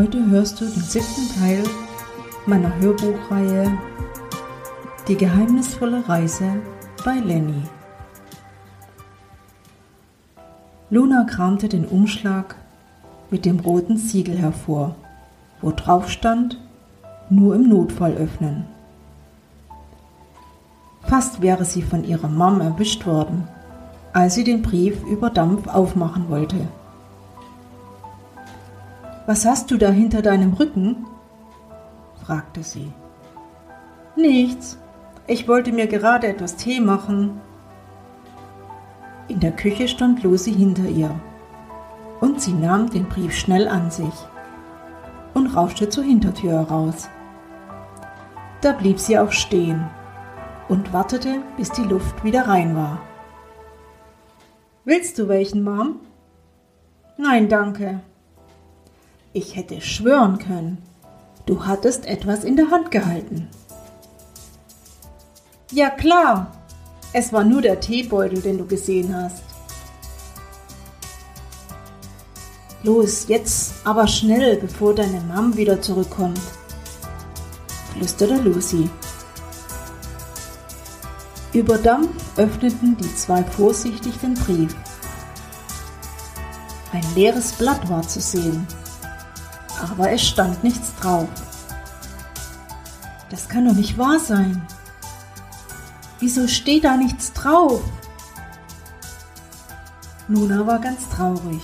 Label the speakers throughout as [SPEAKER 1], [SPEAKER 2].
[SPEAKER 1] Heute hörst du den siebten Teil meiner Hörbuchreihe Die geheimnisvolle Reise bei Lenny. Luna kramte den Umschlag mit dem roten Siegel hervor, wo drauf stand, nur im Notfall öffnen. Fast wäre sie von ihrer Mom erwischt worden, als sie den Brief über Dampf aufmachen wollte. Was hast du da hinter deinem Rücken? fragte sie. Nichts. Ich wollte mir gerade etwas Tee machen. In der Küche stand Lucy hinter ihr und sie nahm den Brief schnell an sich und rauschte zur Hintertür heraus. Da blieb sie auch stehen und wartete, bis die Luft wieder rein war. Willst du welchen, Mom? Nein, danke. Ich hätte schwören können, du hattest etwas in der Hand gehalten. Ja klar, es war nur der Teebeutel, den du gesehen hast. Los, jetzt aber schnell, bevor deine Mom wieder zurückkommt, flüsterte Lucy. Über Dampf öffneten die zwei vorsichtig den Brief. Ein leeres Blatt war zu sehen aber es stand nichts drauf. Das kann doch nicht wahr sein. Wieso steht da nichts drauf? Luna war ganz traurig.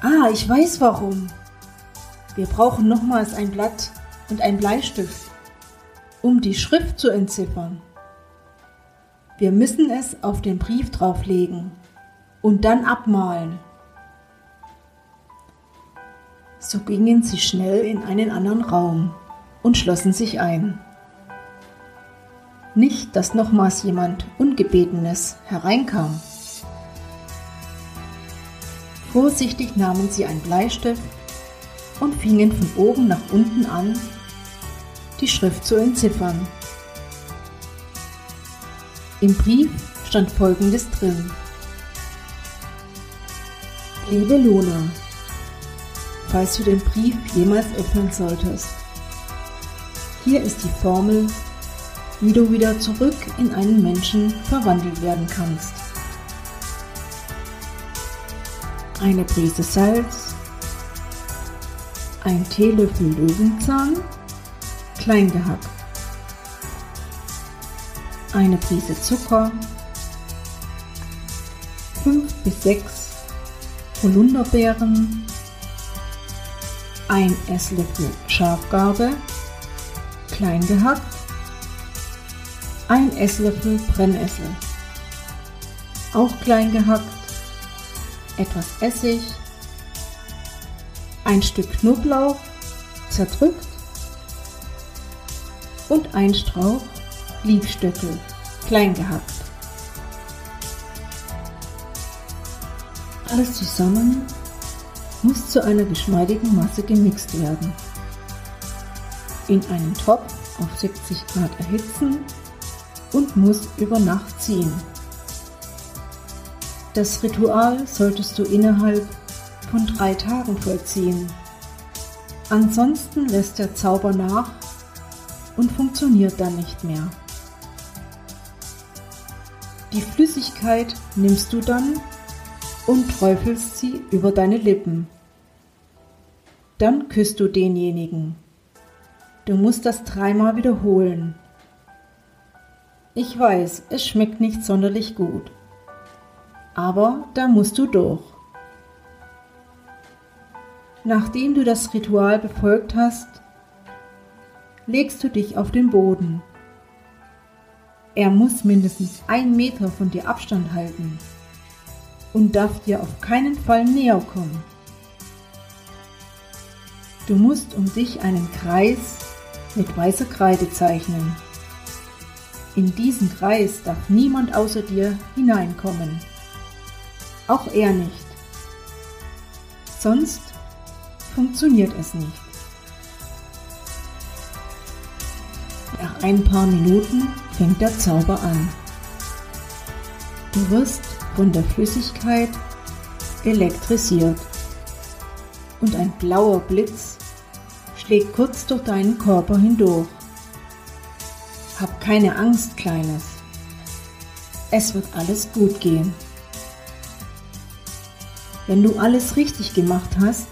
[SPEAKER 1] Ah, ich weiß warum. Wir brauchen nochmals ein Blatt und ein Bleistift, um die Schrift zu entziffern. Wir müssen es auf den Brief drauflegen und dann abmalen. So gingen sie schnell in einen anderen Raum und schlossen sich ein. Nicht, dass nochmals jemand Ungebetenes hereinkam. Vorsichtig nahmen sie ein Bleistift und fingen von oben nach unten an, die Schrift zu entziffern. Im Brief stand folgendes drin. Liebe Luna, falls du den Brief jemals öffnen solltest. Hier ist die Formel, wie du wieder zurück in einen Menschen verwandelt werden kannst. Eine Prise Salz, ein Teelöffel Löwenzahn, klein gehackt, eine Prise Zucker, 5 bis 6 Holunderbeeren, ein Esslöffel Schafgarbe, klein gehackt, ein Esslöffel Brennessel, auch klein gehackt, etwas Essig, ein Stück Knoblauch, zerdrückt. Und ein Strauch Liebstöckel, klein gehackt. Alles zusammen muss zu einer geschmeidigen Masse gemixt werden. In einen Topf auf 70 Grad erhitzen und muss über Nacht ziehen. Das Ritual solltest du innerhalb von drei Tagen vollziehen. Ansonsten lässt der Zauber nach und funktioniert dann nicht mehr. Die Flüssigkeit nimmst du dann und träufelst sie über deine Lippen. Dann küsst du denjenigen. Du musst das dreimal wiederholen. Ich weiß, es schmeckt nicht sonderlich gut. Aber da musst du durch. Nachdem du das Ritual befolgt hast, legst du dich auf den Boden. Er muss mindestens ein Meter von dir Abstand halten und darf dir auf keinen Fall näher kommen. Du musst um dich einen Kreis mit weißer Kreide zeichnen. In diesen Kreis darf niemand außer dir hineinkommen. Auch er nicht. Sonst funktioniert es nicht. Nach ein paar Minuten fängt der Zauber an. Du wirst von der Flüssigkeit elektrisiert und ein blauer Blitz schlägt kurz durch deinen Körper hindurch. Hab keine Angst, Kleines. Es wird alles gut gehen. Wenn du alles richtig gemacht hast,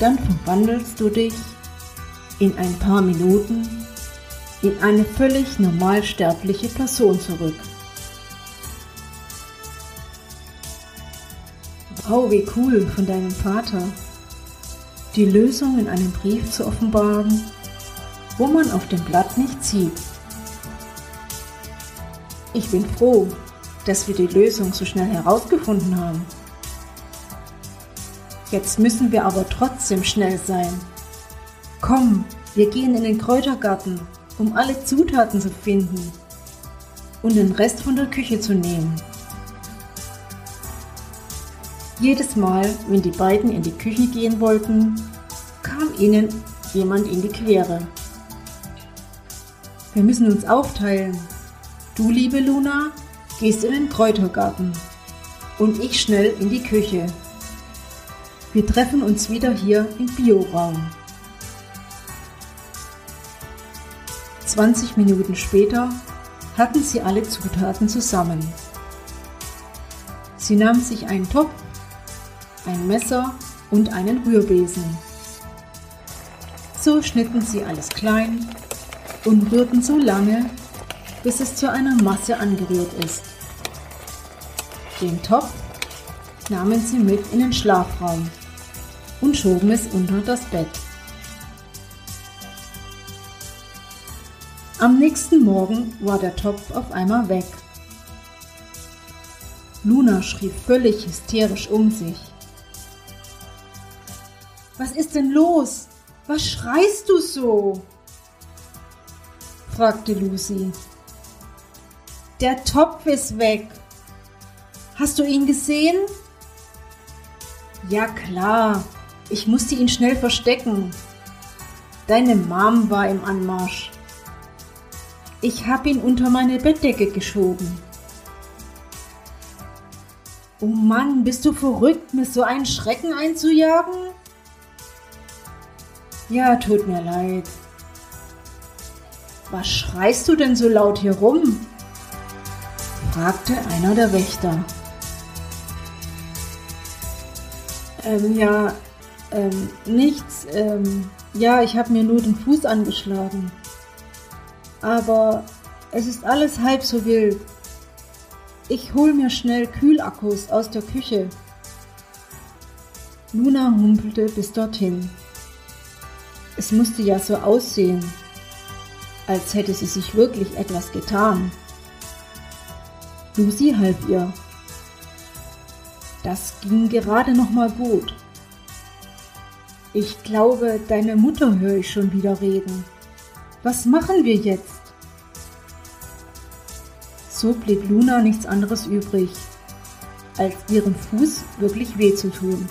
[SPEAKER 1] dann verwandelst du dich in ein paar Minuten in eine völlig normalsterbliche Person zurück. Wow, wie cool von deinem Vater, die Lösung in einem Brief zu offenbaren, wo man auf dem Blatt nicht sieht. Ich bin froh, dass wir die Lösung so schnell herausgefunden haben. Jetzt müssen wir aber trotzdem schnell sein. Komm, wir gehen in den Kräutergarten, um alle Zutaten zu finden und den Rest von der Küche zu nehmen. Jedes Mal, wenn die beiden in die Küche gehen wollten, kam ihnen jemand in die Quere. Wir müssen uns aufteilen. Du, liebe Luna, gehst in den Kräutergarten und ich schnell in die Küche. Wir treffen uns wieder hier im Bioraum. 20 Minuten später hatten sie alle Zutaten zusammen. Sie nahmen sich einen Topf ein Messer und einen Rührbesen. So schnitten sie alles klein und rührten so lange, bis es zu einer Masse angerührt ist. Den Topf nahmen sie mit in den Schlafraum und schoben es unter das Bett. Am nächsten Morgen war der Topf auf einmal weg. Luna schrie völlig hysterisch um sich. Was ist denn los? Was schreist du so? fragte Lucy. Der Topf ist weg. Hast du ihn gesehen? Ja klar, ich musste ihn schnell verstecken. Deine Mom war im Anmarsch. Ich hab ihn unter meine Bettdecke geschoben. Oh Mann, bist du verrückt, mir so einen Schrecken einzujagen? Ja, tut mir leid. Was schreist du denn so laut hier rum? fragte einer der Wächter. Ähm, ja, ähm, nichts. Ähm, ja, ich habe mir nur den Fuß angeschlagen. Aber es ist alles halb so wild. Ich hol mir schnell Kühlakkus aus der Küche. Luna humpelte bis dorthin. Es musste ja so aussehen, als hätte sie sich wirklich etwas getan. Lucy half ihr. Das ging gerade noch mal gut. Ich glaube, deine Mutter höre ich schon wieder reden. Was machen wir jetzt? So blieb Luna nichts anderes übrig, als ihrem Fuß wirklich weh zu tun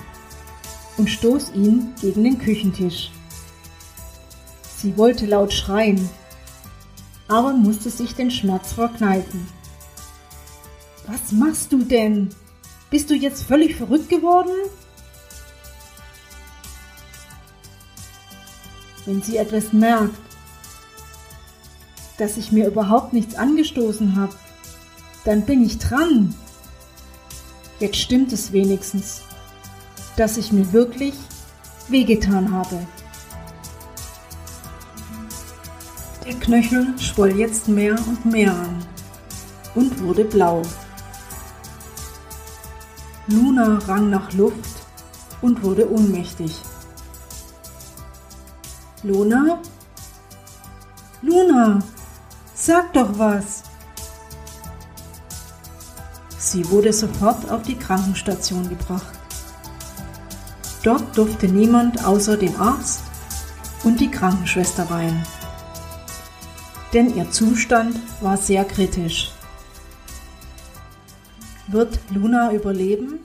[SPEAKER 1] und stoß ihn gegen den Küchentisch. Sie wollte laut schreien, aber musste sich den Schmerz verkneifen. Was machst du denn? Bist du jetzt völlig verrückt geworden? Wenn sie etwas merkt, dass ich mir überhaupt nichts angestoßen habe, dann bin ich dran. Jetzt stimmt es wenigstens, dass ich mir wirklich wehgetan habe. Der Knöchel schwoll jetzt mehr und mehr an und wurde blau. Luna rang nach Luft und wurde ohnmächtig. Luna? Luna, sag doch was! Sie wurde sofort auf die Krankenstation gebracht. Dort durfte niemand außer dem Arzt und die Krankenschwester rein denn ihr Zustand war sehr kritisch. Wird Luna überleben?